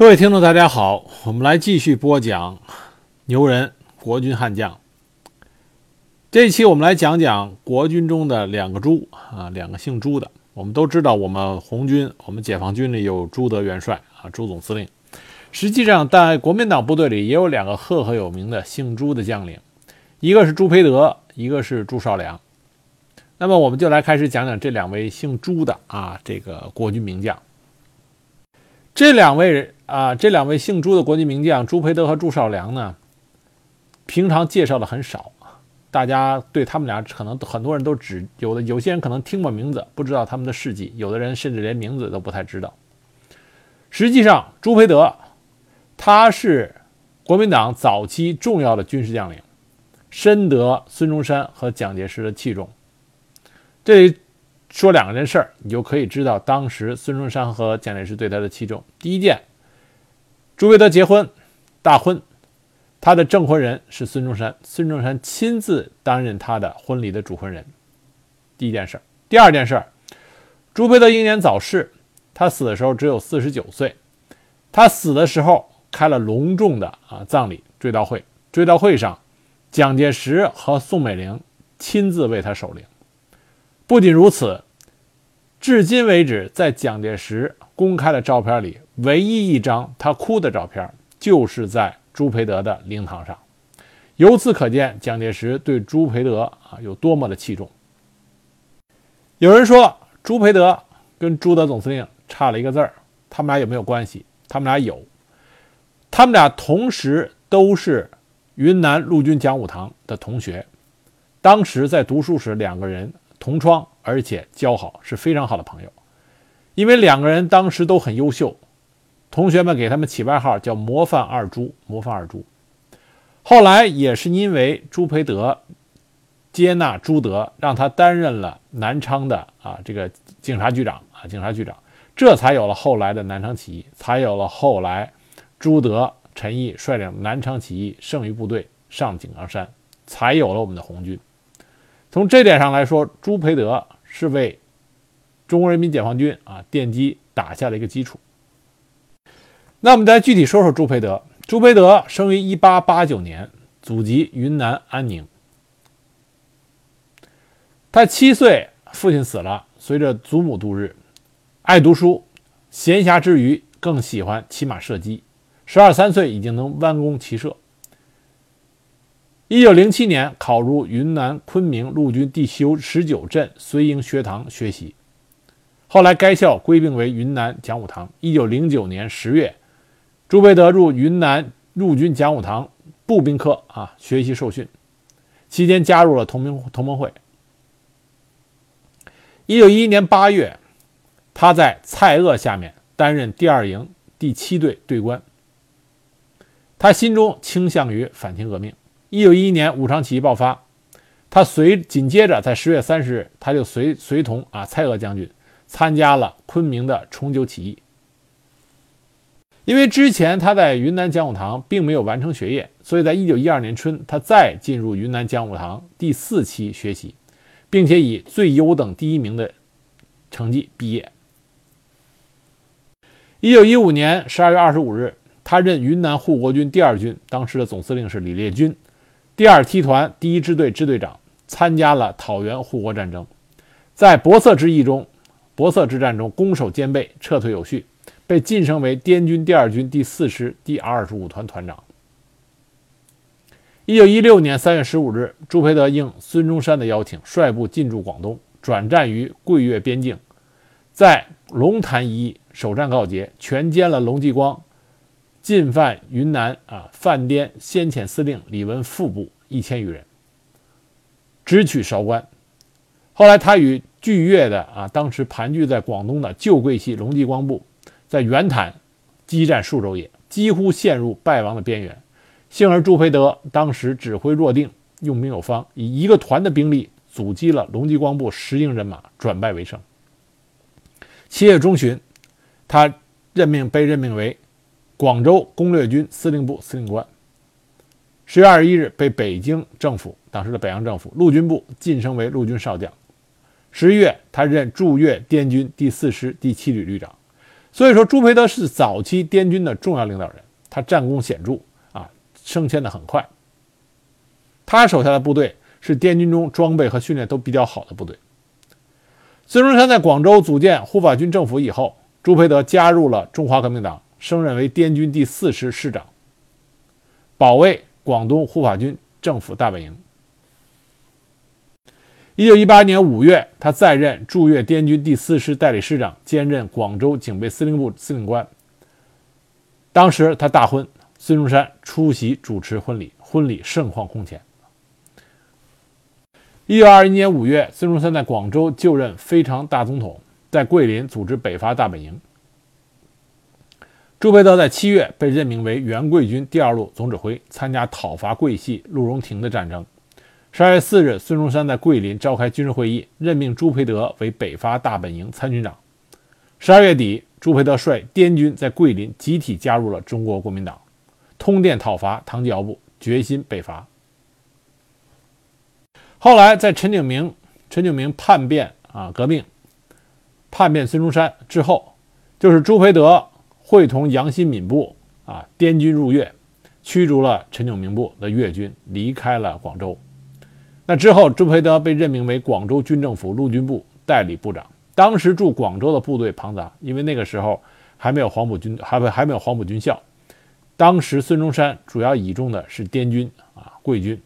各位听众，大家好，我们来继续播讲牛人国军悍将。这一期我们来讲讲国军中的两个朱啊，两个姓朱的。我们都知道，我们红军、我们解放军里有朱德元帅啊，朱总司令。实际上，在国民党部队里也有两个赫赫有名的姓朱的将领，一个是朱培德，一个是朱绍良。那么，我们就来开始讲讲这两位姓朱的啊，这个国军名将。这两位。啊，这两位姓朱的国际名将朱培德和朱绍良呢，平常介绍的很少，大家对他们俩可能很多人都只有的，有些人可能听过名字，不知道他们的事迹，有的人甚至连名字都不太知道。实际上，朱培德他是国民党早期重要的军事将领，深得孙中山和蒋介石的器重。这说两个人事儿，你就可以知道当时孙中山和蒋介石对他的器重。第一件。朱培德结婚，大婚，他的证婚人是孙中山，孙中山亲自担任他的婚礼的主婚人。第一件事儿，第二件事儿，朱培德英年早逝，他死的时候只有四十九岁。他死的时候开了隆重的啊葬礼追悼会，追悼会上，蒋介石和宋美龄亲自为他守灵。不仅如此，至今为止，在蒋介石公开的照片里。唯一一张他哭的照片，就是在朱培德的灵堂上。由此可见，蒋介石对朱培德啊有多么的器重。有人说，朱培德跟朱德总司令差了一个字儿，他们俩有没有关系？他们俩有，他们俩同时都是云南陆军讲武堂的同学，当时在读书时两个人同窗，而且交好，是非常好的朋友。因为两个人当时都很优秀。同学们给他们起外号叫“模范二朱”，模范二朱。后来也是因为朱培德接纳朱德，让他担任了南昌的啊这个警察局长啊警察局长，这才有了后来的南昌起义，才有了后来朱德、陈毅率领南昌起义剩余部队上井冈山，才有了我们的红军。从这点上来说，朱培德是为中国人民解放军啊奠基打下了一个基础。那我们再具体说说朱培德。朱培德生于1889年，祖籍云南安宁。他七岁，父亲死了，随着祖母度日，爱读书，闲暇之余更喜欢骑马射击。十二三岁已经能弯弓骑射。一九零七年考入云南昆明陆军第修十九镇绥营学堂学习，后来该校归并为云南讲武堂。一九零九年十月。朱培德入云南陆军讲武堂步兵科啊学习受训，期间加入了同盟同盟会。一九一一年八月，他在蔡锷下面担任第二营第七队队官。他心中倾向于反清革命。一九一一年武昌起义爆发，他随紧接着在十月三十日，他就随随同啊蔡锷将军参加了昆明的重九起义。因为之前他在云南讲武堂并没有完成学业，所以在一九一二年春，他再进入云南讲武堂第四期学习，并且以最优等第一名的成绩毕业。一九一五年十二月二十五日，他任云南护国军第二军，当时的总司令是李烈钧，第二梯团第一支队支队长，参加了讨袁护国战争，在博色之役中，博色之战中攻守兼备，撤退有序。被晋升为滇军第二军第四师第二十五团团长。一九一六年三月十五日，朱培德应孙中山的邀请，率部进驻广东，转战于桂粤边境，在龙潭一役首战告捷，全歼了龙继光进犯云南啊犯滇先遣司令李文副部一千余人，直取韶关。后来，他与拒粤的啊当时盘踞在广东的旧桂系龙继光部。在袁坦激战数周夜，几乎陷入败亡的边缘。幸而朱培德当时指挥若定，用兵有方，以一个团的兵力阻击了龙继光部十营人马，转败为胜。七月中旬，他任命被任命为广州攻略军司令部司令官。十月二十一日，被北京政府当时的北洋政府陆军部晋升为陆军少将。十一月，他任驻粤滇军第四师第七旅旅长。所以说，朱培德是早期滇军的重要领导人，他战功显著啊，升迁的很快。他手下的部队是滇军中装备和训练都比较好的部队。孙中山在广州组建护法军政府以后，朱培德加入了中华革命党，升任为滇军第四师师长，保卫广东护法军政府大本营。一九一八年五月，他再任驻粤滇军第四师代理师长，兼任广州警备司令部司令官。当时他大婚，孙中山出席主持婚礼，婚礼盛况空前。一九二一年五月，孙中山在广州就任非常大总统，在桂林组织北伐大本营。朱培德在七月被任命为原桂军第二路总指挥，参加讨伐桂系陆荣廷的战争。十二月四日，孙中山在桂林召开军事会议，任命朱培德为北伐大本营参军长。十二月底，朱培德率滇军在桂林集体加入了中国国民党，通电讨伐唐继尧部，决心北伐。后来，在陈炯明陈炯明叛变啊革命，叛变孙中山之后，就是朱培德会同杨新敏部啊滇军入粤，驱逐了陈炯明部的粤军，离开了广州。那之后，朱培德被任命为广州军政府陆军部代理部长。当时驻广州的部队庞杂，因为那个时候还没有黄埔军，还没还没有黄埔军校。当时孙中山主要倚重的是滇军啊、桂军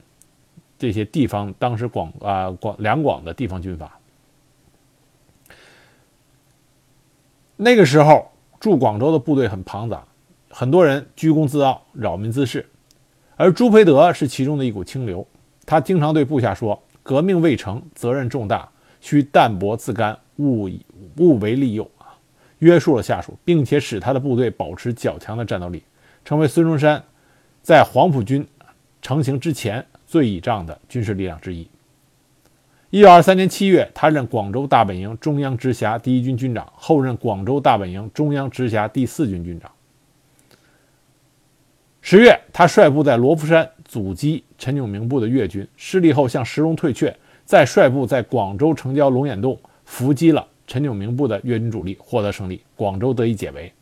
这些地方，当时广啊广两广的地方军阀。那个时候驻广州的部队很庞杂，很多人居功自傲、扰民滋事，而朱培德是其中的一股清流。他经常对部下说：“革命未成，责任重大，需淡泊自甘，勿以勿为利诱啊！”约束了下属，并且使他的部队保持较强的战斗力，成为孙中山在黄埔军成型之前最倚仗的军事力量之一。一九二三年七月，他任广州大本营中央直辖第一军军长，后任广州大本营中央直辖第四军军长。十月，他率部在罗浮山阻击陈炯明部的粤军，失利后向石龙退却，再率部在广州城郊龙眼洞伏击了陈炯明部的粤军主力，获得胜利，广州得以解围。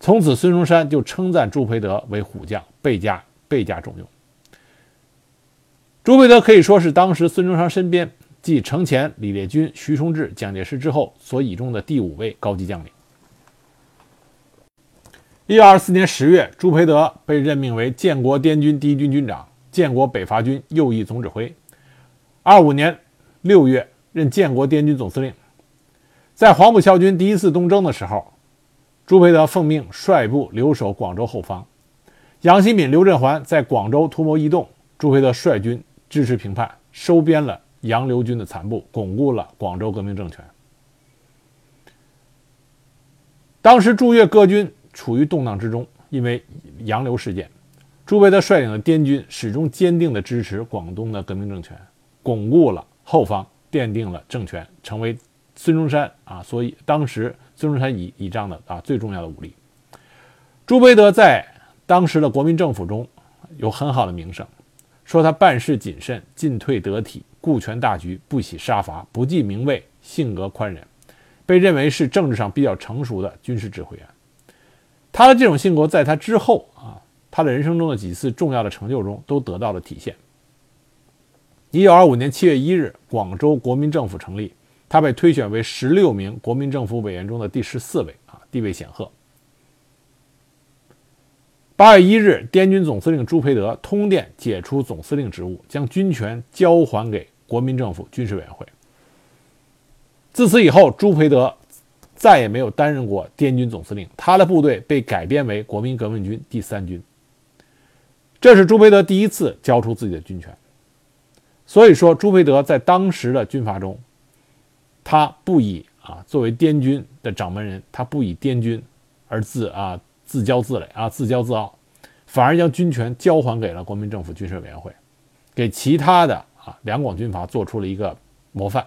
从此，孙中山就称赞朱培德为虎将，倍加倍加重用。朱培德可以说是当时孙中山身边继程潜、李烈钧、徐崇智、蒋介石之后所倚重的第五位高级将领。一九二四年十月，朱培德被任命为建国滇军第一军军长、建国北伐军右翼总指挥。二五年六月，任建国滇军总司令。在黄埔校军第一次东征的时候，朱培德奉命率部留守广州后方。杨新敏、刘振环在广州图谋异动，朱培德率军支持平叛，收编了杨刘军的残部，巩固了广州革命政权。当时驻粤各军。处于动荡之中，因为杨流事件，朱培德率领的滇军始终坚定地支持广东的革命政权，巩固了后方，奠定了政权，成为孙中山啊，所以当时孙中山倚倚仗的啊最重要的武力。朱培德在当时的国民政府中有很好的名声，说他办事谨慎，进退得体，顾全大局，不喜杀伐，不计名位，性格宽仁，被认为是政治上比较成熟的军事指挥员。他的这种性格，在他之后啊，他的人生中的几次重要的成就中都得到了体现。一九二五年七月一日，广州国民政府成立，他被推选为十六名国民政府委员中的第十四位啊，地位显赫。八月一日，滇军总司令朱培德通电解除总司令职务，将军权交还给国民政府军事委员会。自此以后，朱培德。再也没有担任过滇军总司令，他的部队被改编为国民革命军第三军。这是朱培德第一次交出自己的军权。所以说，朱培德在当时的军阀中，他不以啊作为滇军的掌门人，他不以滇军而自啊自骄自擂啊自骄自傲，反而将军权交还给了国民政府军事委员会，给其他的啊两广军阀做出了一个模范。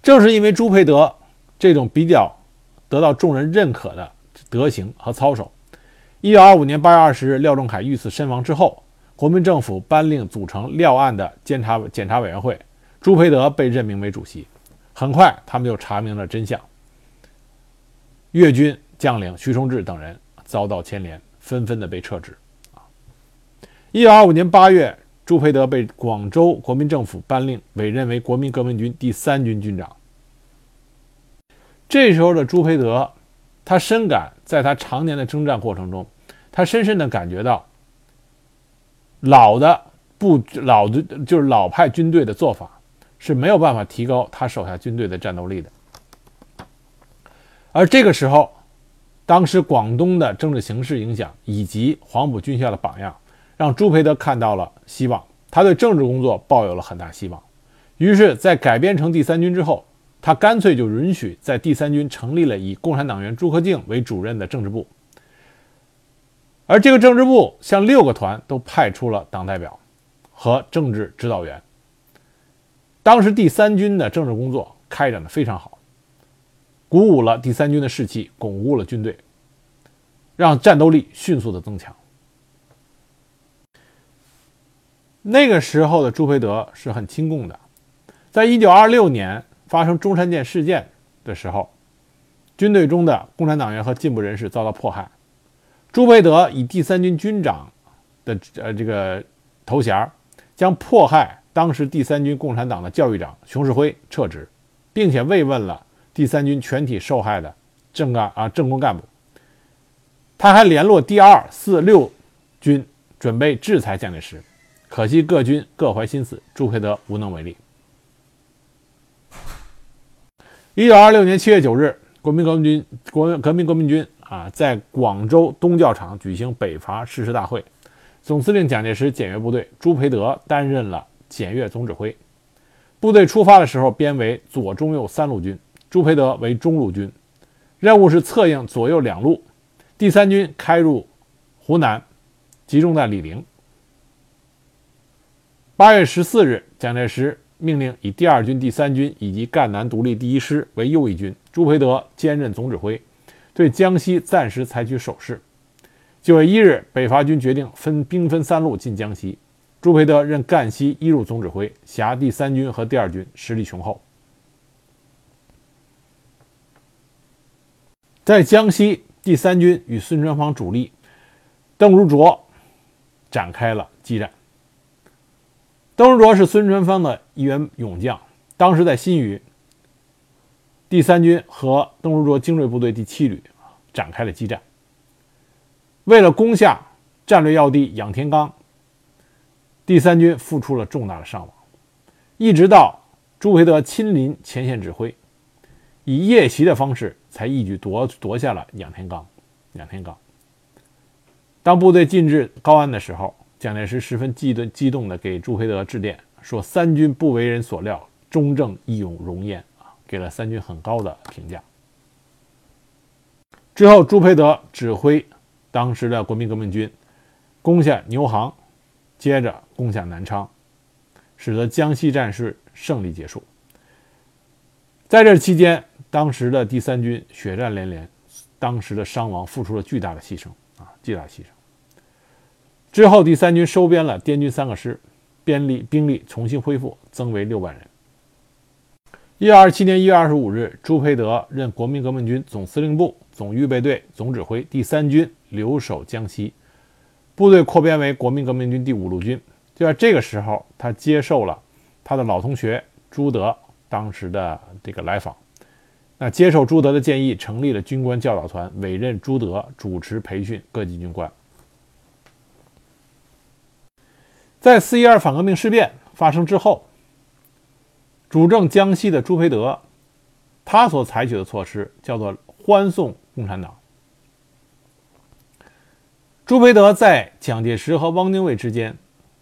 正是因为朱培德这种比较得到众人认可的德行和操守，一九二五年八月二十日，廖仲恺遇刺身亡之后，国民政府颁令组成廖案的监察检察委员会，朱培德被任命为主席。很快，他们就查明了真相，粤军将领徐崇智等人遭到牵连，纷纷的被撤职。啊，一九二五年八月，朱培德被广州国民政府颁令委任为国民革命军第三军军长。这时候的朱培德，他深感在他常年的征战过程中，他深深的感觉到老的不老的，就是老派军队的做法是没有办法提高他手下军队的战斗力的。而这个时候，当时广东的政治形势影响以及黄埔军校的榜样，让朱培德看到了希望，他对政治工作抱有了很大希望。于是，在改编成第三军之后，他干脆就允许在第三军成立了以共产党员朱克敬为主任的政治部，而这个政治部向六个团都派出了党代表和政治指导员。当时第三军的政治工作开展的非常好。鼓舞了第三军的士气，巩固了军队，让战斗力迅速的增强。那个时候的朱培德是很亲共的，在一九二六年发生中山舰事件的时候，军队中的共产党员和进步人士遭到迫害，朱培德以第三军军长的呃这个头衔，将迫害当时第三军共产党的教育长熊式辉撤职，并且慰问了。第三军全体受害的政干啊政工干部，他还联络第二、四、六军准备制裁蒋介石，可惜各军各怀心思，朱培德无能为力。一九二六年七月九日，国民革命军国革命革命军啊在广州东教场举行北伐誓师大会，总司令蒋介石检阅部队，朱培德担任了检阅总指挥。部队出发的时候编为左、中、右三路军。朱培德为中路军，任务是策应左右两路。第三军开入湖南，集中在醴陵。八月十四日，蒋介石命令以第二军、第三军以及赣南独立第一师为右翼军，朱培德兼任总指挥，对江西暂时采取守势。九月一日，北伐军决定分兵分三路进江西，朱培德任赣西一路总指挥，辖第三军和第二军，实力雄厚。在江西，第三军与孙传芳主力邓如琢展开了激战。邓如琢是孙传芳的一员勇将，当时在新余，第三军和邓如琢精锐部队第七旅展开了激战。为了攻下战略要地仰天岗，第三军付出了重大的伤亡，一直到朱培德亲临前线指挥，以夜袭的方式。才一举夺夺下了仰天岗。仰天岗。当部队进至高安的时候，蒋介石十分激动激动地给朱培德致电，说：“三军不为人所料，忠正义勇，荣焉啊！”给了三军很高的评价。之后，朱培德指挥当时的国民革命军攻下牛行，接着攻下南昌，使得江西战事胜利结束。在这期间，当时的第三军血战连连，当时的伤亡付出了巨大的牺牲啊，巨大牺牲。之后，第三军收编了滇军三个师，兵力兵力重新恢复，增为六万人。一九二七年一月二十五日，朱培德任国民革命军总司令部总预备队总指挥，第三军留守江西，部队扩编为国民革命军第五路军。就在这个时候，他接受了他的老同学朱德当时的这个来访。那接受朱德的建议，成立了军官教导团，委任朱德主持培训各级军官。在四一二反革命事变发生之后，主政江西的朱培德，他所采取的措施叫做欢送共产党。朱培德在蒋介石和汪精卫之间，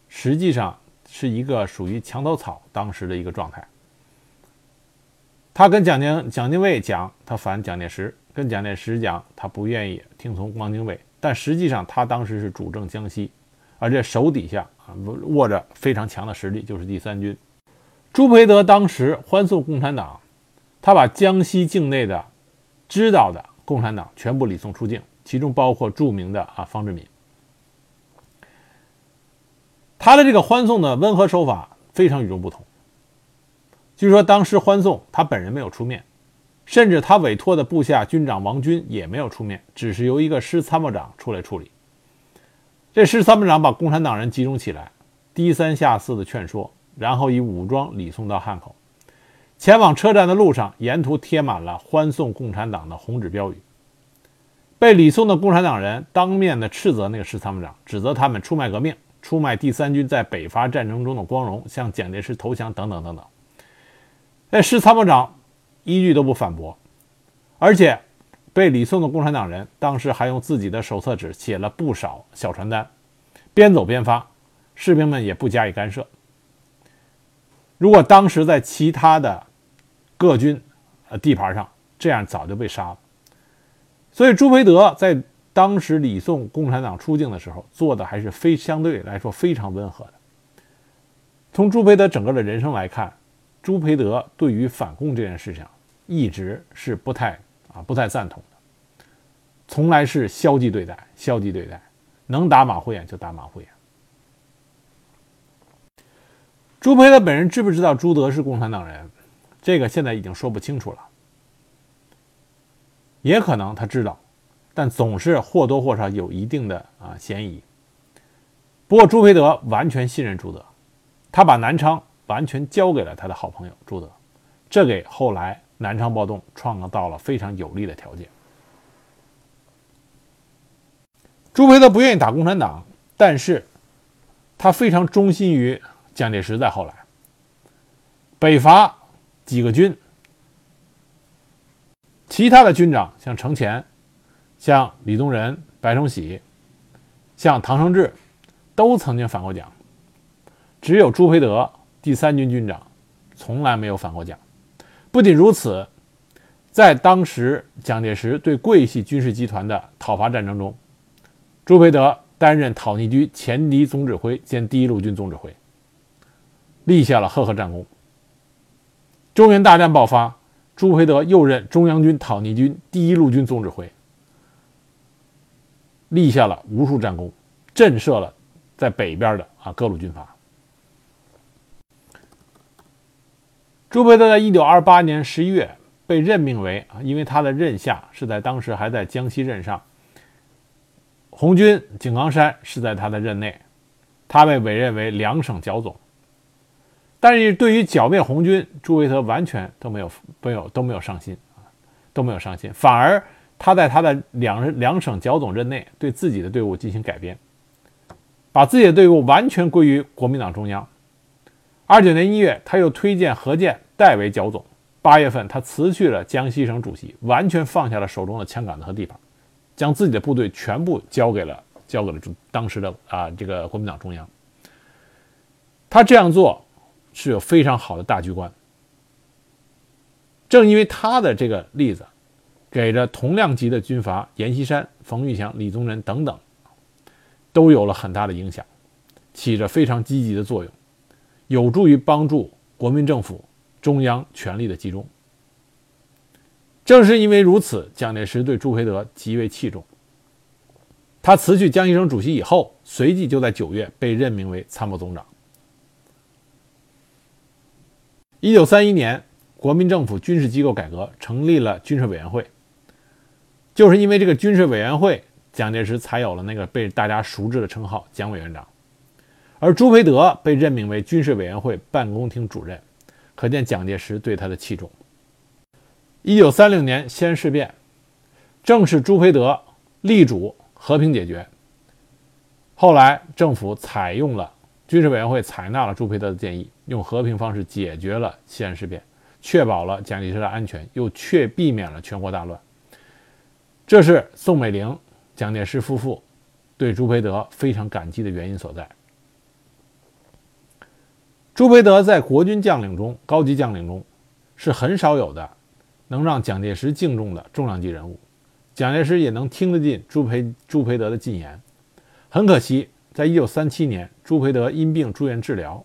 实际上是一个属于墙头草当时的一个状态。他跟蒋经蒋经卫讲，他反蒋介石；跟蒋介石讲，他不愿意听从汪精卫。但实际上，他当时是主政江西，而且手底下啊握着非常强的实力，就是第三军。朱培德当时欢送共产党，他把江西境内的知道的共产党全部礼送出境，其中包括著名的啊方志敏。他的这个欢送的温和手法非常与众不同。据说当时欢送他本人没有出面，甚至他委托的部下军长王军也没有出面，只是由一个师参谋长出来处理。这师参谋长把共产党人集中起来，低三下四的劝说，然后以武装礼送到汉口。前往车站的路上，沿途贴满了欢送共产党的红纸标语。被礼送的共产党人当面的斥责那个师参谋长，指责他们出卖革命，出卖第三军在北伐战争中的光荣，向蒋介石投降等等等等。但师参谋长一句都不反驳，而且被礼送的共产党人当时还用自己的手册纸写了不少小传单，边走边发，士兵们也不加以干涉。如果当时在其他的各军呃地盘上，这样早就被杀了。所以朱培德在当时礼送共产党出境的时候，做的还是非相对来说非常温和的。从朱培德整个的人生来看，朱培德对于反共这件事情一直是不太啊不太赞同的，从来是消极对待，消极对待，能打马虎眼就打马虎眼。朱培德本人知不知道朱德是共产党人？这个现在已经说不清楚了。也可能他知道，但总是或多或少有一定的啊嫌疑。不过朱培德完全信任朱德，他把南昌完全交给了他的好朋友朱德，这给后来南昌暴动创造了非常有利的条件。朱培德不愿意打共产党，但是他非常忠心于。蒋介石在后来，北伐几个军，其他的军长像程潜、像李宗仁、白崇禧、像唐生智，都曾经反过蒋，只有朱培德第三军军长从来没有反过蒋。不仅如此，在当时蒋介石对桂系军事集团的讨伐战争中，朱培德担任讨逆军前敌总指挥兼第一路军总指挥。立下了赫赫战功。中原大战爆发，朱培德又任中央军讨逆军第一路军总指挥，立下了无数战功，震慑了在北边的啊各路军阀。朱培德在一九二八年十一月被任命为啊，因为他的任下是在当时还在江西任上，红军井冈山是在他的任内，他被委任为两省剿总。但是对于剿灭红军，朱维德完全都没有没有都没有上心啊，都没有上心，反而他在他的两两省剿总任内，对自己的队伍进行改编，把自己的队伍完全归于国民党中央。二九年一月，他又推荐何键代为剿总。八月份，他辞去了江西省主席，完全放下了手中的枪杆子和地盘，将自己的部队全部交给了交给了当时的啊这个国民党中央。他这样做。是有非常好的大局观。正因为他的这个例子，给着同量级的军阀阎锡山、冯玉祥、李宗仁等等，都有了很大的影响，起着非常积极的作用，有助于帮助国民政府中央权力的集中。正是因为如此，蒋介石对朱培德极为器重。他辞去江西省主席以后，随即就在九月被任命为参谋总长。一九三一年，国民政府军事机构改革，成立了军事委员会。就是因为这个军事委员会，蒋介石才有了那个被大家熟知的称号“蒋委员长”。而朱培德被任命为军事委员会办公厅主任，可见蒋介石对他的器重。一九三六年西安事变，正是朱培德力主和平解决。后来政府采用了。军事委员会采纳了朱培德的建议，用和平方式解决了西安事变，确保了蒋介石的安全，又却避免了全国大乱。这是宋美龄、蒋介石夫妇对朱培德非常感激的原因所在。朱培德在国军将领中、高级将领中是很少有的能让蒋介石敬重的重量级人物，蒋介石也能听得进朱培朱培德的进言。很可惜。在一九三七年，朱培德因病住院治疗，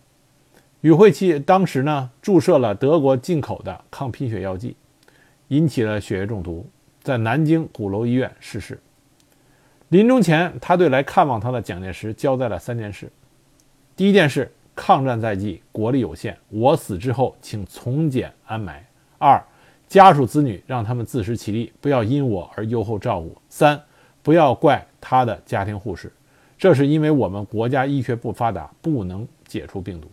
与会期当时呢注射了德国进口的抗贫血药剂，引起了血液中毒，在南京鼓楼医院逝世。临终前，他对来看望他的蒋介石交代了三件事：第一件事，抗战在即，国力有限，我死之后，请从简安埋；二，家属子女让他们自食其力，不要因我而优厚照顾。三，不要怪他的家庭护士，这是因为我们国家医学不发达，不能解除病毒。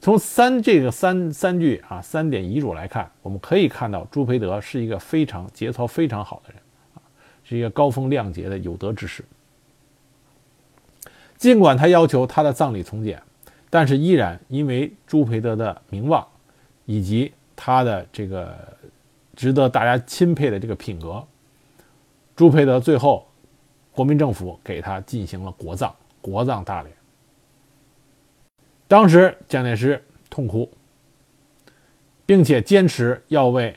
从三这个三三句啊三点遗嘱来看，我们可以看到朱培德是一个非常节操非常好的人啊，是一个高风亮节的有德之士。尽管他要求他的葬礼从简，但是依然因为朱培德的名望以及他的这个值得大家钦佩的这个品格，朱培德最后国民政府给他进行了国葬，国葬大连。当时蒋介石痛哭，并且坚持要为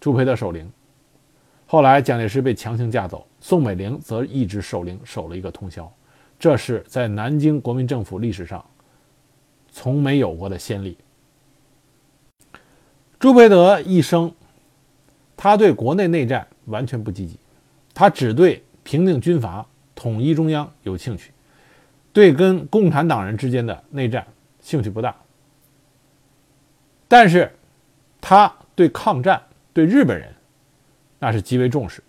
朱培德守灵。后来蒋介石被强行架走，宋美龄则一直守灵，守了一个通宵。这是在南京国民政府历史上从没有过的先例。朱培德一生，他对国内内战完全不积极，他只对平定军阀、统一中央有兴趣。对跟共产党人之间的内战兴趣不大，但是他对抗战、对日本人那是极为重视。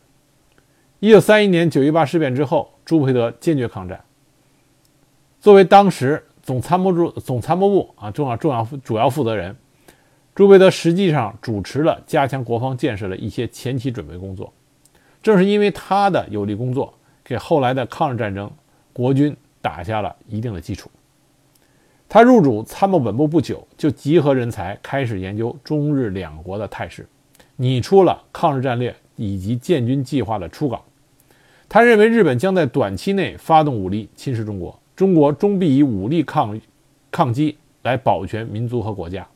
一九三一年九一八事变之后，朱培德坚决抗战。作为当时总参谋部总参谋部啊重要重要主要负责人，朱培德实际上主持了加强国防建设的一些前期准备工作。正是因为他的有力工作，给后来的抗日战争国军。打下了一定的基础。他入主参谋本部不久，就集合人才，开始研究中日两国的态势，拟出了抗日战略以及建军计划的初稿。他认为日本将在短期内发动武力侵蚀中国，中国终必以武力抗抗击来保全民族和国家。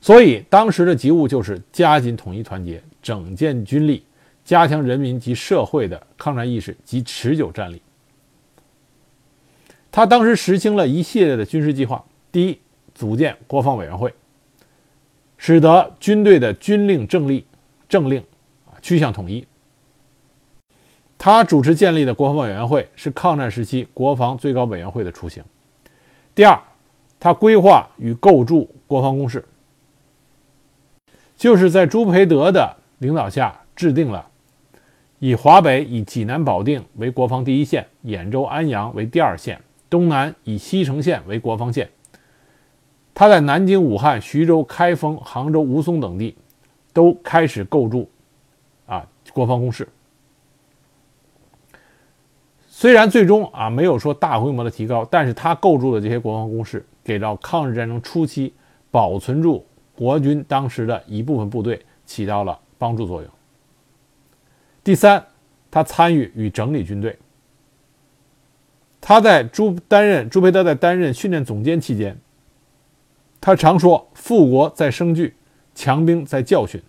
所以，当时的急务就是加紧统一团结，整建军力，加强人民及社会的抗战意识及持久战力。他当时实行了一系列的军事计划。第一，组建国防委员会，使得军队的军令政令政令啊趋向统一。他主持建立的国防委员会是抗战时期国防最高委员会的雏形。第二，他规划与构筑国防工事，就是在朱培德的领导下制定了以华北以济南保定为国防第一线，兖州安阳为第二线。东南以西城县为国防线，他在南京、武汉、徐州、开封、杭州、吴淞等地都开始构筑啊国防工事。虽然最终啊没有说大规模的提高，但是他构筑的这些国防工事，给到抗日战争初期保存住国军当时的一部分部队起到了帮助作用。第三，他参与与整理军队。他在朱担任朱培德在担任训练总监期间，他常说“富国在生聚，强兵在教训”，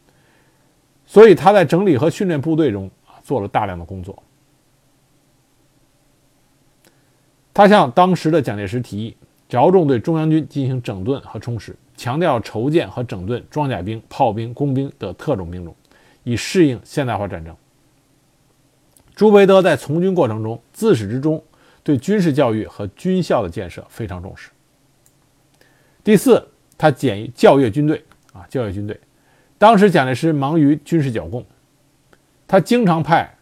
所以他在整理和训练部队中啊做了大量的工作。他向当时的蒋介石提议，着重对中央军进行整顿和充实，强调筹建和整顿装甲兵、炮兵、工兵的特种兵种，以适应现代化战争。朱培德在从军过程中，自始至终。对军事教育和军校的建设非常重视。第四，他简教育军队啊，教育军队。当时蒋介石忙于军事剿共，他经常派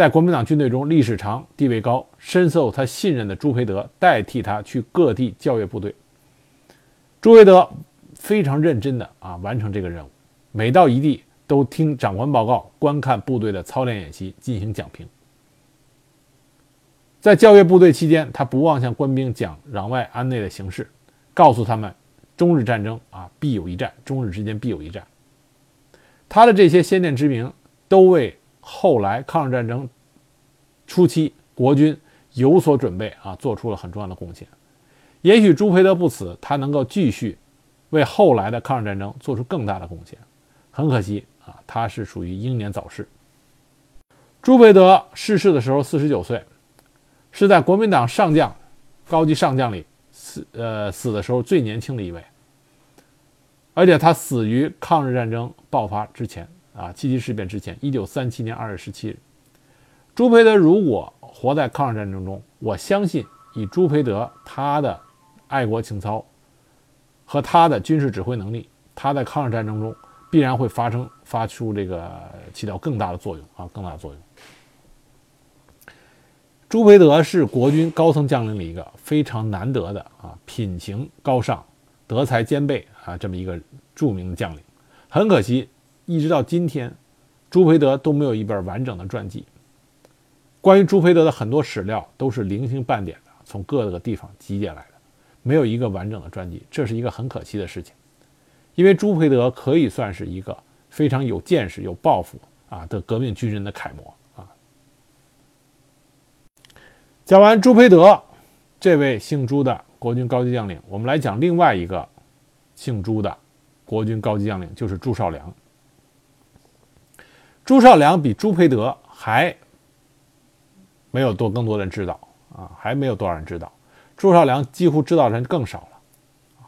在国民党军队中历史长、地位高、深受他信任的朱培德代替他去各地教育部队。朱培德非常认真的啊完成这个任务，每到一地都听长官报告，观看部队的操练演习，进行讲评。在教阅部队期间，他不忘向官兵讲攘外安内的形势，告诉他们，中日战争啊必有一战，中日之间必有一战。他的这些先见之明，都为后来抗日战争初期国军有所准备啊做出了很重要的贡献。也许朱培德不死，他能够继续为后来的抗日战争做出更大的贡献。很可惜啊，他是属于英年早逝。朱培德逝世的时候四十九岁。是在国民党上将、高级上将里死呃死的时候最年轻的一位，而且他死于抗日战争爆发之前啊，七七事变之前，一九三七年二月十七日。朱培德如果活在抗日战争中，我相信以朱培德他的爱国情操和他的军事指挥能力，他在抗日战争中必然会发生发出这个起到更大的作用啊，更大的作用。朱培德是国军高层将领里一个非常难得的啊，品行高尚、德才兼备啊，这么一个著名的将领。很可惜，一直到今天，朱培德都没有一本完整的传记。关于朱培德的很多史料都是零星半点的，从各个地方集结来的，没有一个完整的传记，这是一个很可惜的事情。因为朱培德可以算是一个非常有见识、有抱负啊的革命军人的楷模啊。讲完朱培德这位姓朱的国军高级将领，我们来讲另外一个姓朱的国军高级将领，就是朱绍良。朱绍良比朱培德还没有多更多人知道啊，还没有多少人知道。朱绍良几乎知道的人更少了。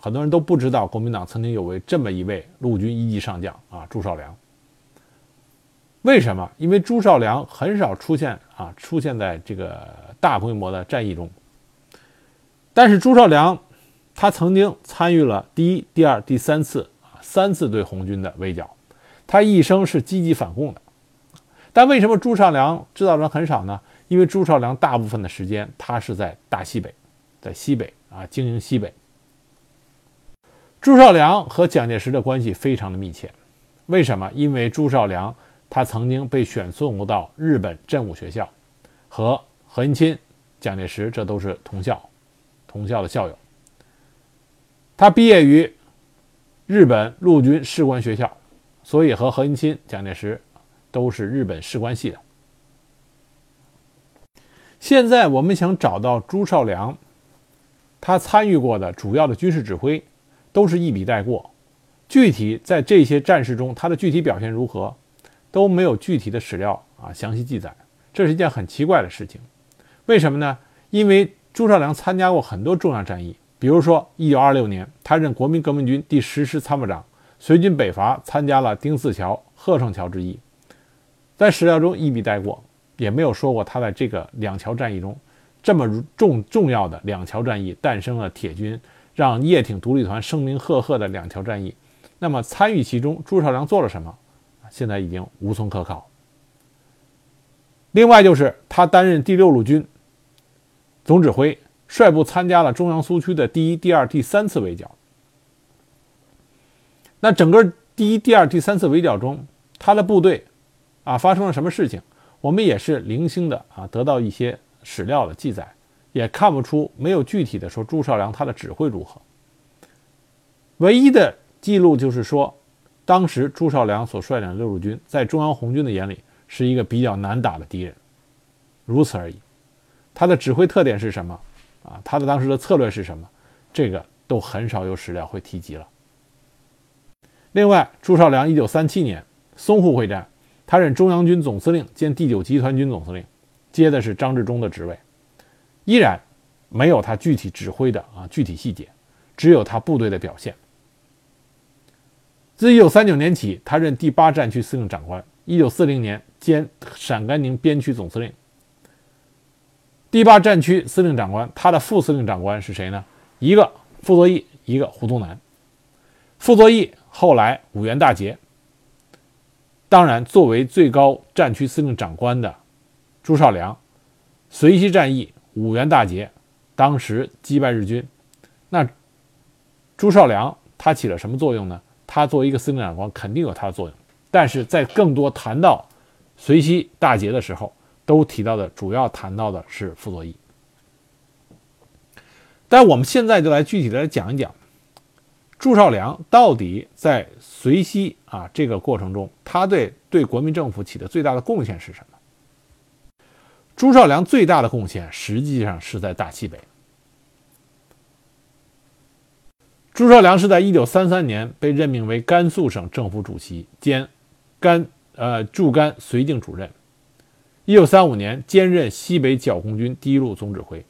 很多人都不知道，国民党曾经有位这么一位陆军一级上将啊，朱绍良。为什么？因为朱绍良很少出现啊，出现在这个大规模的战役中。但是朱绍良，他曾经参与了第一、第二、第三次啊三次对红军的围剿，他一生是积极反共的。但为什么朱绍良知道人很少呢？因为朱绍良大部分的时间他是在大西北，在西北啊经营西北。朱绍良和蒋介石的关系非常的密切，为什么？因为朱绍良他曾经被选送到日本振武学校，和何应钦、蒋介石这都是同校，同校的校友。他毕业于日本陆军士官学校，所以和何应钦、蒋介石都是日本士官系的。现在我们想找到朱绍良，他参与过的主要的军事指挥。都是一笔带过，具体在这些战事中，他的具体表现如何，都没有具体的史料啊详细记载，这是一件很奇怪的事情。为什么呢？因为朱绍良参加过很多重要战役，比如说1926年，他任国民革命军第十师参谋长，随军北伐，参加了丁四桥、贺胜桥之役，在史料中一笔带过，也没有说过他在这个两桥战役中这么重重要的两桥战役诞生了铁军。让叶挺独立团声名赫赫的两条战役，那么参与其中，朱绍良做了什么？现在已经无从可考。另外就是他担任第六路军总指挥，率部参加了中央苏区的第一、第二、第三次围剿。那整个第一、第二、第三次围剿中，他的部队啊发生了什么事情？我们也是零星的啊得到一些史料的记载。也看不出没有具体的说朱绍良他的指挥如何。唯一的记录就是说，当时朱绍良所率领的六路军在中央红军的眼里是一个比较难打的敌人，如此而已。他的指挥特点是什么？啊，他的当时的策略是什么？这个都很少有史料会提及了。另外，朱绍良一九三七年淞沪会战，他任中央军总司令兼第九集团军总司令，接的是张治中的职位。依然没有他具体指挥的啊具体细节，只有他部队的表现。自一九三九年起，他任第八战区司令长官。一九四零年兼陕甘宁边区总司令。第八战区司令长官，他的副司令长官是谁呢？一个傅作义，一个胡宗南。傅作义后来五原大捷。当然，作为最高战区司令长官的朱绍良，随西战役。五原大捷，当时击败日军。那朱绍良他起了什么作用呢？他作为一个司令长官，肯定有他的作用。但是在更多谈到随西大捷的时候，都提到的主要谈到的是傅作义。但我们现在就来具体的来讲一讲，朱绍良到底在绥西啊这个过程中，他对对国民政府起的最大的贡献是什么？朱绍良最大的贡献实际上是在大西北。朱绍良是在一九三三年被任命为甘肃省政府主席兼甘呃驻甘绥靖主任，一九三五年兼任西北剿共军第一路总指挥。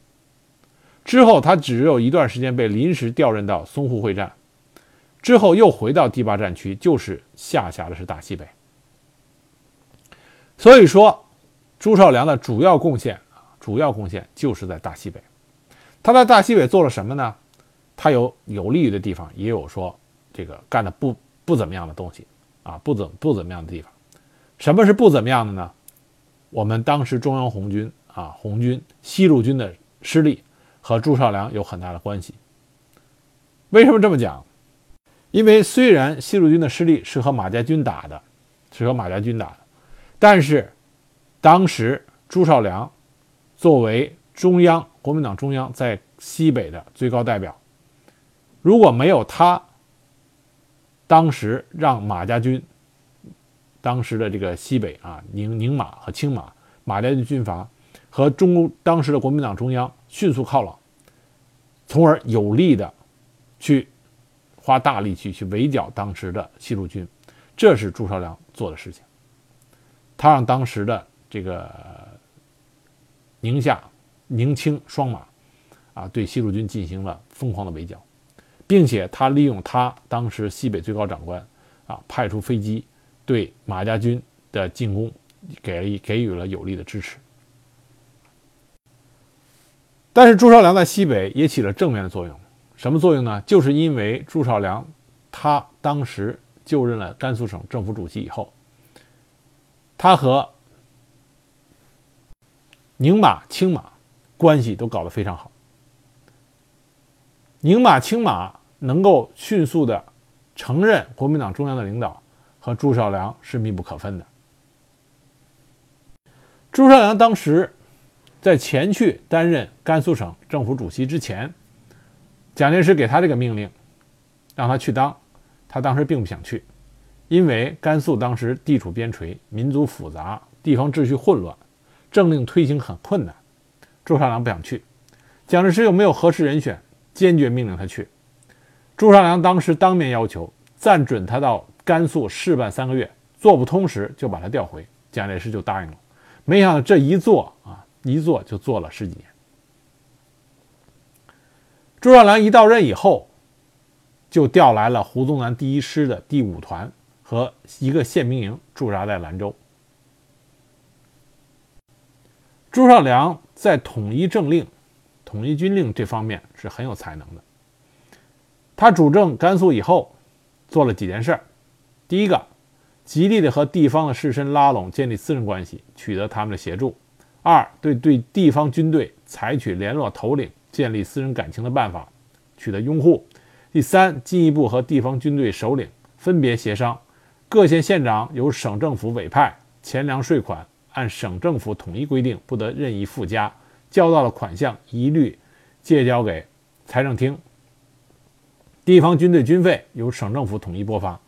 之后他只有一段时间被临时调任到淞沪会战，之后又回到第八战区，就是下辖的是大西北。所以说。朱绍良的主要贡献啊，主要贡献就是在大西北。他在大西北做了什么呢？他有有利于的地方，也有说这个干的不不怎么样的东西。啊，不怎不怎么样的地方。什么是不怎么样的呢？我们当时中央红军啊，红军西路军的失利和朱绍良有很大的关系。为什么这么讲？因为虽然西路军的失利是和马家军打的，是和马家军打的，但是当时朱绍良作为中央国民党中央在西北的最高代表，如果没有他，当时让马家军。当时的这个西北啊，宁宁马和青马马家军军阀和中当时的国民党中央迅速靠拢，从而有力的去花大力气去围剿当时的西路军，这是朱绍良做的事情。他让当时的这个宁夏、宁青双马啊，对西路军进行了疯狂的围剿，并且他利用他当时西北最高长官啊，派出飞机。对马家军的进攻给了给予了有力的支持，但是朱绍良在西北也起了正面的作用。什么作用呢？就是因为朱绍良他当时就任了甘肃省政府主席以后，他和宁马、青马关系都搞得非常好。宁马、青马能够迅速的承认国民党中央的领导。和朱绍良是密不可分的。朱绍良当时在前去担任甘肃省政府主席之前，蒋介石给他这个命令，让他去当，他当时并不想去，因为甘肃当时地处边陲，民族复杂，地方秩序混乱，政令推行很困难。朱绍良不想去，蒋介石又没有合适人选，坚决命令他去。朱绍良当时当面要求暂准他到。甘肃试办三个月，做不通时就把他调回。蒋介石就答应了。没想到这一做啊，一做就做了十几年。朱绍良一到任以后，就调来了胡宗南第一师的第五团和一个宪兵营驻扎在兰州。朱绍良在统一政令、统一军令这方面是很有才能的。他主政甘肃以后，做了几件事儿。第一个，极力的和地方的士绅拉拢，建立私人关系，取得他们的协助；二，对对地方军队采取联络头领、建立私人感情的办法，取得拥护；第三，进一步和地方军队首领分别协商，各县县长由省政府委派，钱粮税款按省政府统一规定，不得任意附加，交到的款项一律借交给财政厅；地方军队军费由省政府统一拨发。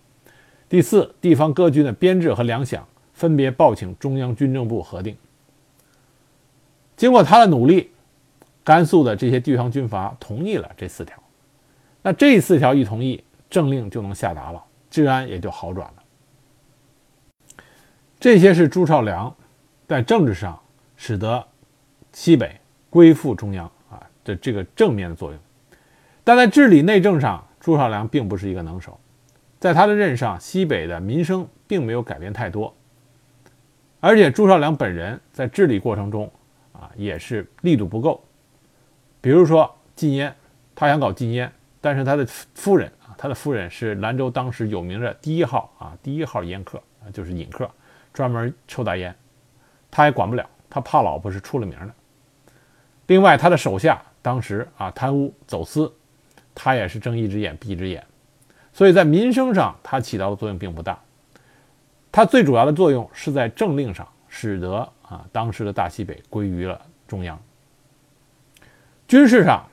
第四，地方各军的编制和粮饷分别报请中央军政部核定。经过他的努力，甘肃的这些地方军阀同意了这四条。那这四条一同意，政令就能下达了，治安也就好转了。这些是朱绍良在政治上使得西北归附中央啊的这个正面的作用，但在治理内政上，朱绍良并不是一个能手。在他的任上，西北的民生并没有改变太多，而且朱绍良本人在治理过程中啊也是力度不够。比如说禁烟，他想搞禁烟，但是他的夫人啊，他的夫人是兰州当时有名的第一号啊第一号烟客啊，就是瘾客，专门抽大烟，他也管不了，他怕老婆是出了名的。另外，他的手下当时啊贪污走私，他也是睁一只眼闭一只眼。所以在民生上，他起到的作用并不大。他最主要的作用是在政令上，使得啊当时的大西北归于了中央。军事上，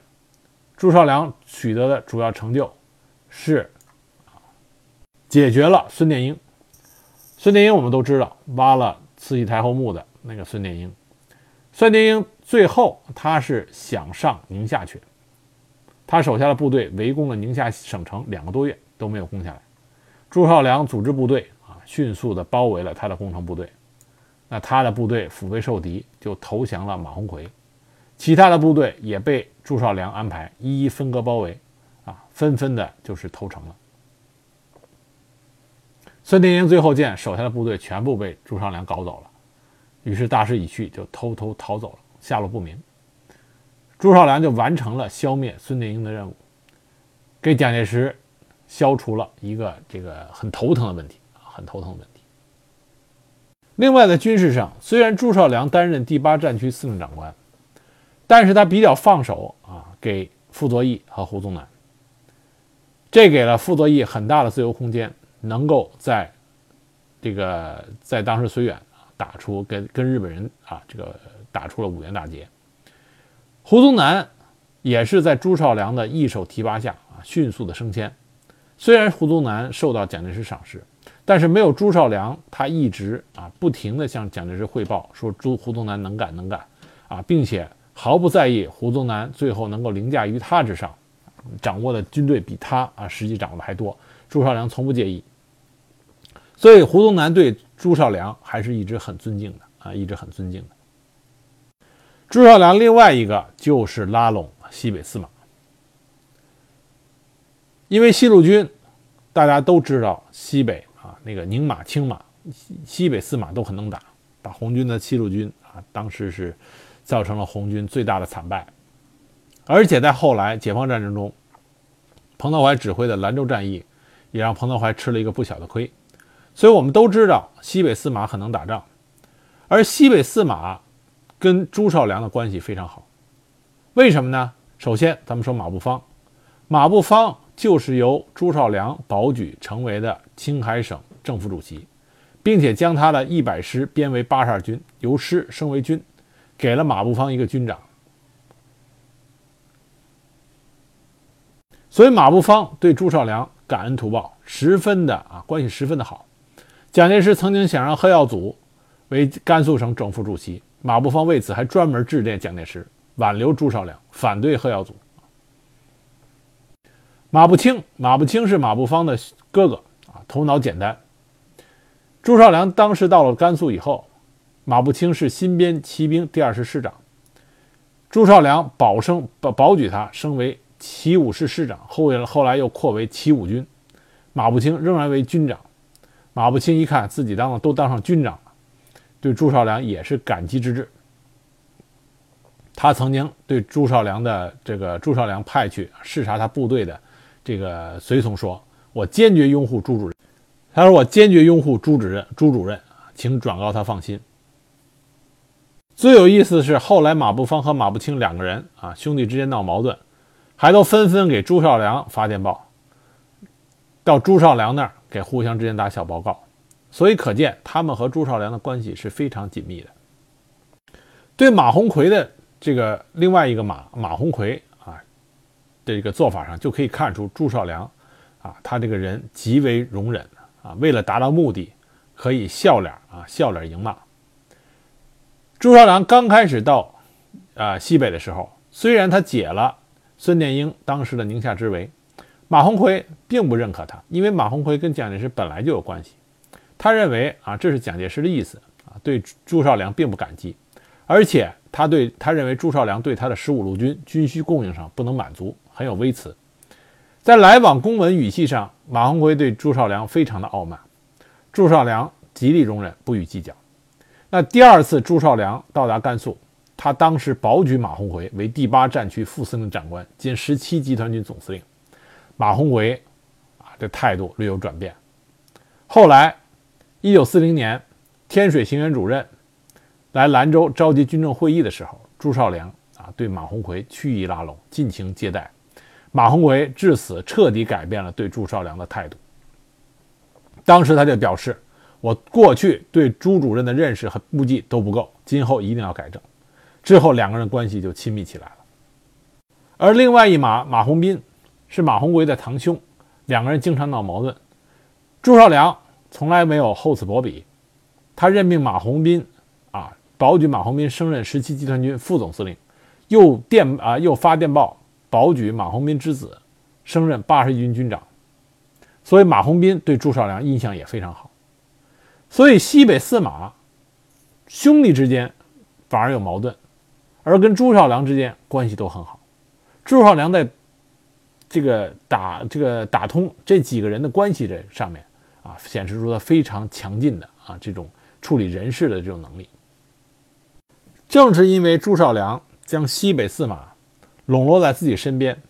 朱绍良取得的主要成就是解决了孙殿英。孙殿英我们都知道，挖了慈禧太后墓的那个孙殿英。孙殿英最后他是想上宁夏去，他手下的部队围攻了宁夏省城两个多月。都没有攻下来，朱绍良组织部队啊，迅速的包围了他的攻城部队。那他的部队腹背受敌，就投降了马鸿逵。其他的部队也被朱绍良安排一一分割包围，啊，纷纷的就是投诚了。孙殿英最后见手下的部队全部被朱绍良搞走了，于是大势已去，就偷偷逃走了，下落不明。朱绍良就完成了消灭孙殿英的任务，给蒋介石。消除了一个这个很头疼的问题，很头疼的问题。另外，在军事上，虽然朱绍良担任第八战区司令长官，但是他比较放手啊，给傅作义和胡宗南，这给了傅作义很大的自由空间，能够在这个在当时绥远啊打出跟跟日本人啊这个打出了五原大捷。胡宗南也是在朱绍良的一手提拔下啊迅速的升迁。虽然胡宗南受到蒋介石赏识，但是没有朱绍良，他一直啊不停的向蒋介石汇报说朱胡宗南能干能干啊，并且毫不在意胡宗南最后能够凌驾于他之上，掌握的军队比他啊实际掌握的还多。朱绍良从不介意。所以胡宗南对朱绍良还是一直很尊敬的啊，一直很尊敬的。朱绍良另外一个就是拉拢西北司马，因为西路军大家都知道西北啊那个宁马青马西西北司马都很能打，打红军的西路军啊，当时是造成了红军最大的惨败，而且在后来解放战争中，彭德怀指挥的兰州战役也让彭德怀吃了一个不小的亏。所以我们都知道西北司马很能打仗，而西北司马跟朱绍良的关系非常好。为什么呢？首先，咱们说马步芳，马步芳就是由朱绍良保举成为的青海省政府主席，并且将他的一百师编为八十二军，由师升为军，给了马步芳一个军长。所以马步芳对朱绍良感恩图报，十分的啊关系十分的好。蒋介石曾经想让贺耀祖为甘肃省政府主席，马步芳为此还专门致电蒋介石挽留朱绍良，反对贺耀祖。马步青，马步青是马步芳的哥哥啊，头脑简单。朱绍良当时到了甘肃以后，马步青是新编骑兵第二师师长，朱绍良保升保保举他升为骑五师师长，后后来又扩为骑五军，马步青仍然为军长。马步青一看自己当了都当上军长了，对朱绍良也是感激之至。他曾经对朱绍良的这个朱绍良派去视察他部队的这个随从说：“我坚决拥护朱主任。”他说：“我坚决拥护朱主任，朱主任，请转告他放心。”最有意思的是，后来马步芳和马步青两个人啊兄弟之间闹矛盾，还都纷纷给朱绍良发电报，到朱绍良那儿。给互相之间打小报告，所以可见他们和朱绍良的关系是非常紧密的。对马鸿逵的这个另外一个马马鸿逵啊的这个做法上，就可以看出朱绍良啊他这个人极为容忍啊，为了达到目的，可以笑脸啊笑脸迎骂。朱绍良刚开始到啊西北的时候，虽然他解了孙殿英当时的宁夏之围。马鸿逵并不认可他，因为马鸿逵跟蒋介石本来就有关系。他认为啊，这是蒋介石的意思啊，对朱绍良并不感激，而且他对他认为朱绍良对他的十五路军军需供应上不能满足，很有微词。在来往公文语气上，马鸿逵对朱绍良非常的傲慢，朱绍良极力容忍，不予计较。那第二次朱绍良到达甘肃，他当时保举马鸿逵为第八战区副司令长官兼十七集团军总司令。马鸿逵啊，这态度略有转变。后来，一九四零年，天水行辕主任来兰州召集军政会议的时候，朱绍良啊对马鸿逵曲意拉拢，尽情接待。马鸿逵至此彻底改变了对朱绍良的态度。当时他就表示：“我过去对朱主任的认识和估计都不够，今后一定要改正。”之后，两个人关系就亲密起来了。而另外一马马鸿宾。是马鸿逵的堂兄，两个人经常闹矛盾。朱绍良从来没有厚此薄彼，他任命马鸿宾啊，保举马鸿宾升任十七集团军副总司令，又电啊又发电报保举马鸿宾之子升任八十一军军长。所以马鸿宾对朱绍良印象也非常好。所以西北四马兄弟之间反而有矛盾，而跟朱绍良之间关系都很好。朱绍良在。这个打这个打通这几个人的关系这上面啊，显示出他非常强劲的啊这种处理人事的这种能力。正是因为朱绍良将西北四马笼络在自己身边，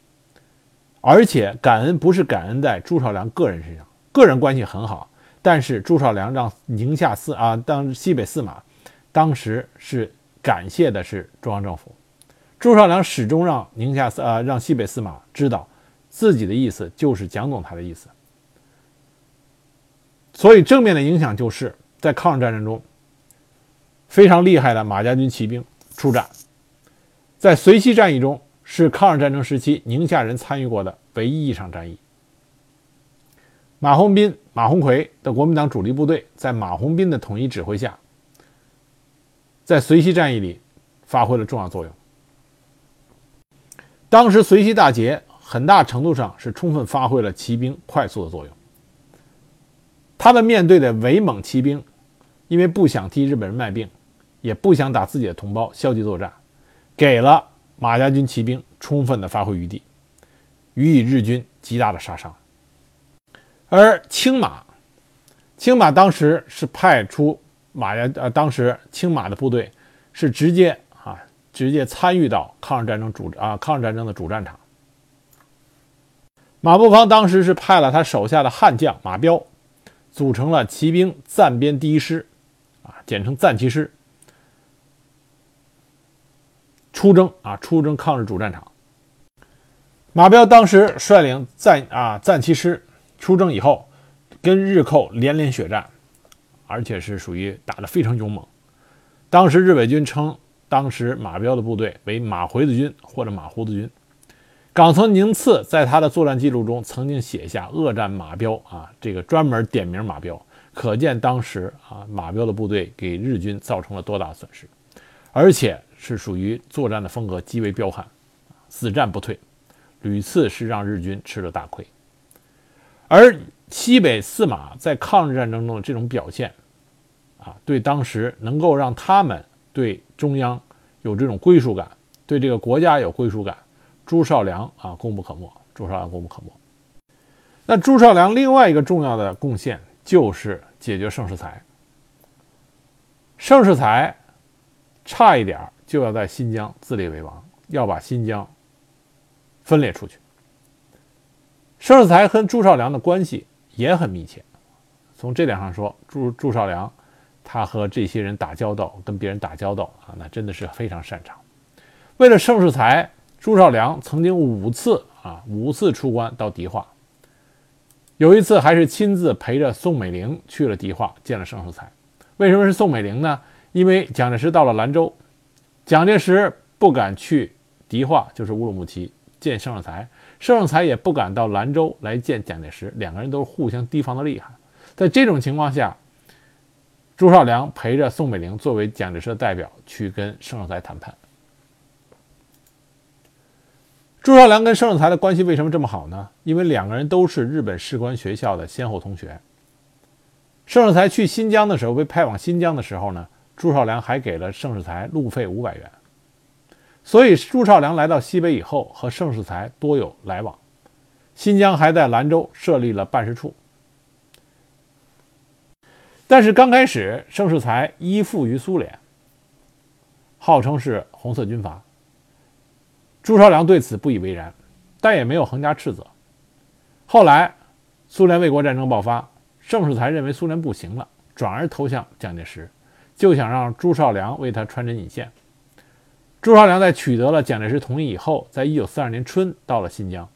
而且感恩不是感恩在朱绍良个人身上，个人关系很好，但是朱绍良让宁夏司啊，当西北司马，当时是感谢的是中央政府。朱绍良始终让宁夏司啊，让西北司马知道自己的意思就是蒋总他的意思。所以正面的影响就是在抗日战争中，非常厉害的马家军骑兵出战，在遂溪战役中是抗日战争时期宁夏人参与过的唯一一场战役。马鸿宾、马鸿逵的国民党主力部队在马鸿宾的统一指挥下，在遂溪战役里发挥了重要作用。当时遂溪大捷很大程度上是充分发挥了骑兵快速的作用。他们面对的伪蒙骑兵，因为不想替日本人卖命，也不想打自己的同胞，消极作战，给了马家军骑兵充分的发挥余地，予以日军极大的杀伤。而青马，青马当时是派出马家呃，当时青马的部队是直接啊，直接参与到抗日战争主啊抗日战争的主战场。马步芳当时是派了他手下的悍将马彪，组成了骑兵暂编第一师，啊，简称暂骑师，出征啊，出征抗日主战场。马彪当时率领暂啊暂骑师。出征以后，跟日寇连连血战，而且是属于打得非常勇猛。当时日伪军称当时马彪的部队为马回子军或者马胡子军。冈村宁次在他的作战记录中曾经写下“恶战马彪”啊，这个专门点名马彪，可见当时啊马彪的部队给日军造成了多大损失，而且是属于作战的风格极为彪悍，死战不退，屡次是让日军吃了大亏。而西北四马在抗日战争中的这种表现，啊，对当时能够让他们对中央有这种归属感，对这个国家有归属感，朱绍良啊功不可没。朱绍良功不可没。那朱绍良另外一个重要的贡献就是解决盛世才。盛世才差一点就要在新疆自立为王，要把新疆分裂出去。盛世才和朱绍良的关系也很密切，从这点上说，朱朱绍良他和这些人打交道，跟别人打交道啊，那真的是非常擅长。为了盛世才，朱绍良曾经五次啊五次出关到迪化，有一次还是亲自陪着宋美龄去了迪化见了盛世才。为什么是宋美龄呢？因为蒋介石到了兰州，蒋介石不敢去迪化，就是乌鲁木齐见盛世才。盛世才也不敢到兰州来见蒋介石，两个人都是互相提防的厉害。在这种情况下，朱绍良陪着宋美龄作为蒋介石的代表去跟盛世才谈判。朱绍良跟盛世才的关系为什么这么好呢？因为两个人都是日本士官学校的先后同学。盛世才去新疆的时候，被派往新疆的时候呢，朱绍良还给了盛世才路费五百元。所以朱绍良来到西北以后，和盛世才多有来往。新疆还在兰州设立了办事处。但是刚开始，盛世才依附于苏联，号称是红色军阀。朱绍良对此不以为然，但也没有横加斥责。后来，苏联卫国战争爆发，盛世才认为苏联不行了，转而投向蒋介石，就想让朱绍良为他穿针引线。朱绍良在取得了蒋介石同意以后，在一九四二年春到了新疆。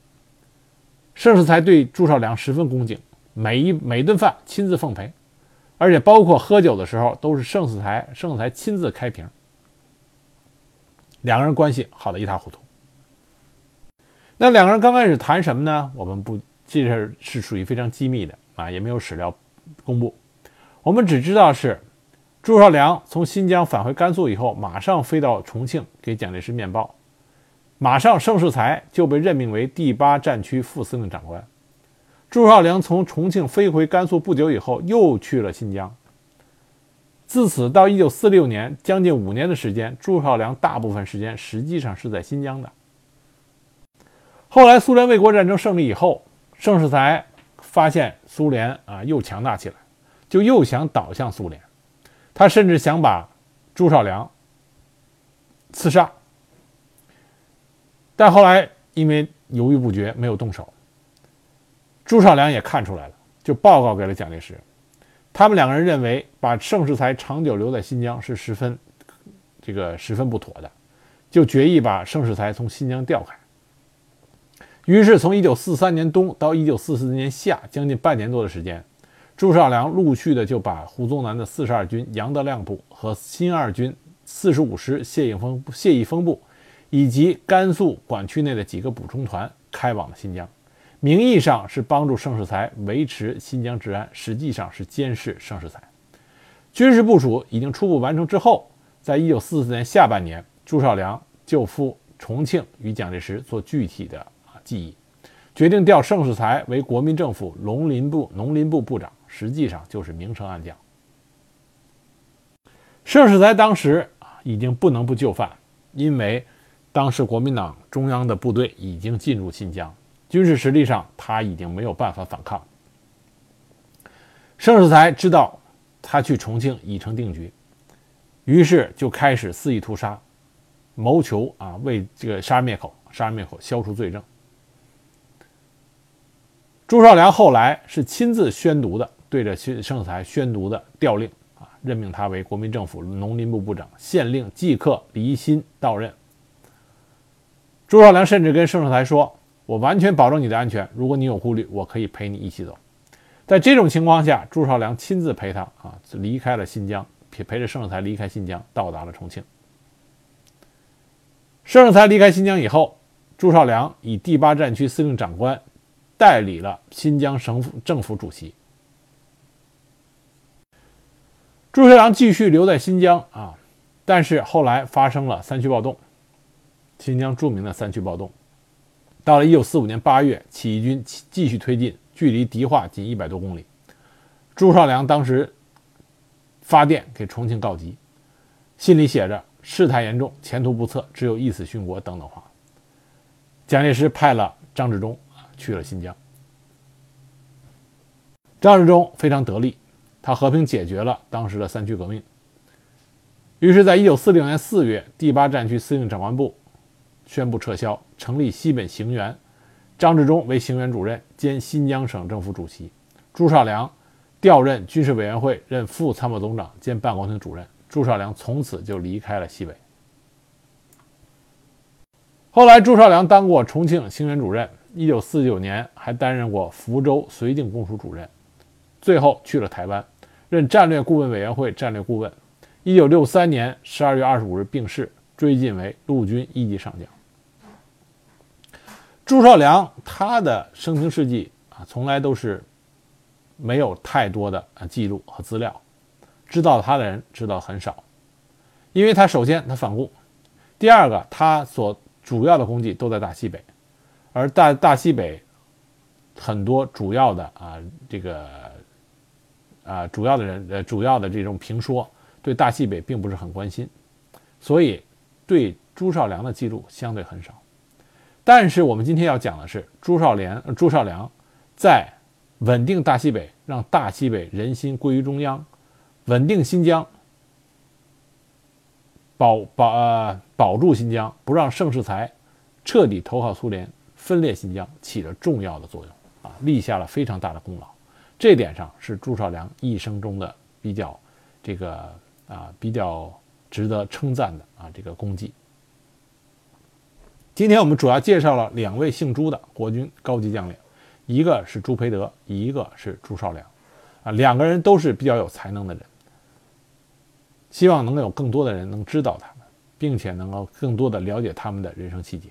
盛世才对朱绍良十分恭敬，每一每顿饭亲自奉陪，而且包括喝酒的时候都是盛世才盛世才亲自开瓶。两个人关系好的一塌糊涂。那两个人刚开始谈什么呢？我们不，这事是属于非常机密的啊，也没有史料公布。我们只知道是。朱绍良从新疆返回甘肃以后，马上飞到重庆给蒋介石面报，马上盛世才就被任命为第八战区副司令长官。朱绍良从重庆飞回甘肃不久以后，又去了新疆。自此到一九四六年，将近五年的时间，朱绍良大部分时间实际上是在新疆的。后来苏联卫国战争胜利以后，盛世才发现苏联啊又强大起来，就又想倒向苏联。他甚至想把朱绍良刺杀，但后来因为犹豫不决，没有动手。朱绍良也看出来了，就报告给了蒋介石。他们两个人认为，把盛世才长久留在新疆是十分这个十分不妥的，就决议把盛世才从新疆调开。于是，从1943年冬到1944年夏，将近半年多的时间，朱绍良陆续的就把胡宗南的42军杨德亮部和新二军四十五师谢应峰谢毅峰部，以及甘肃管区内的几个补充团开往了新疆。名义上是帮助盛世才维持新疆治安，实际上是监视盛世才。军事部署已经初步完成之后，在一九四四年下半年，朱绍良就赴重庆与蒋介石做具体的啊记忆，决定调盛世才为国民政府农林部农林部部长，实际上就是明升暗降。盛世才当时已经不能不就范，因为当时国民党中央的部队已经进入新疆。军事实力上，他已经没有办法反抗。盛世才知道他去重庆已成定局，于是就开始肆意屠杀，谋求啊为这个杀人灭口，杀人灭口，消除罪证。朱绍良后来是亲自宣读的，对着盛世才宣读的调令，任命他为国民政府农林部部长，县令即刻离心到任。朱绍良甚至跟盛世才说。我完全保证你的安全。如果你有顾虑，我可以陪你一起走。在这种情况下，朱绍良亲自陪他啊离开了新疆，陪陪着盛世才离开新疆，到达了重庆。盛世才离开新疆以后，朱绍良以第八战区司令长官代理了新疆省府政府主席。朱绍良继续留在新疆啊，但是后来发生了三区暴动，新疆著名的三区暴动。到了一九四五年八月，起义军继续推进，距离迪化仅一百多公里。朱绍良当时发电给重庆告急，信里写着“事态严重，前途不测，只有一死殉国”等等话。蒋介石派了张治中去了新疆。张治中非常得力，他和平解决了当时的三区革命。于是，在一九四六年四月，第八战区司令长官部。宣布撤销，成立西北行辕，张治中为行辕主任兼新疆省政府主席，朱绍良调任军事委员会任副参谋总长兼办公厅主任。朱绍良从此就离开了西北。后来，朱绍良当过重庆行辕主任，一九四九年还担任过福州绥靖公署主任，最后去了台湾，任战略顾问委员会战略顾问。一九六三年十二月二十五日病逝，追晋为陆军一级上将。朱绍良他的生平事迹啊，从来都是没有太多的啊记录和资料，知道他的人知道很少，因为他首先他反共，第二个他所主要的功绩都在大西北，而大大西北很多主要的啊这个啊主要的人呃主要的这种评说对大西北并不是很关心，所以对朱绍良的记录相对很少。但是我们今天要讲的是朱绍良，朱绍良在稳定大西北，让大西北人心归于中央，稳定新疆，保保呃保住新疆，不让盛世才彻底投靠苏联，分裂新疆，起了重要的作用啊，立下了非常大的功劳。这点上是朱绍良一生中的比较这个啊比较值得称赞的啊这个功绩。今天我们主要介绍了两位姓朱的国军高级将领，一个是朱培德，一个是朱绍良，啊，两个人都是比较有才能的人。希望能有更多的人能知道他们，并且能够更多的了解他们的人生细节。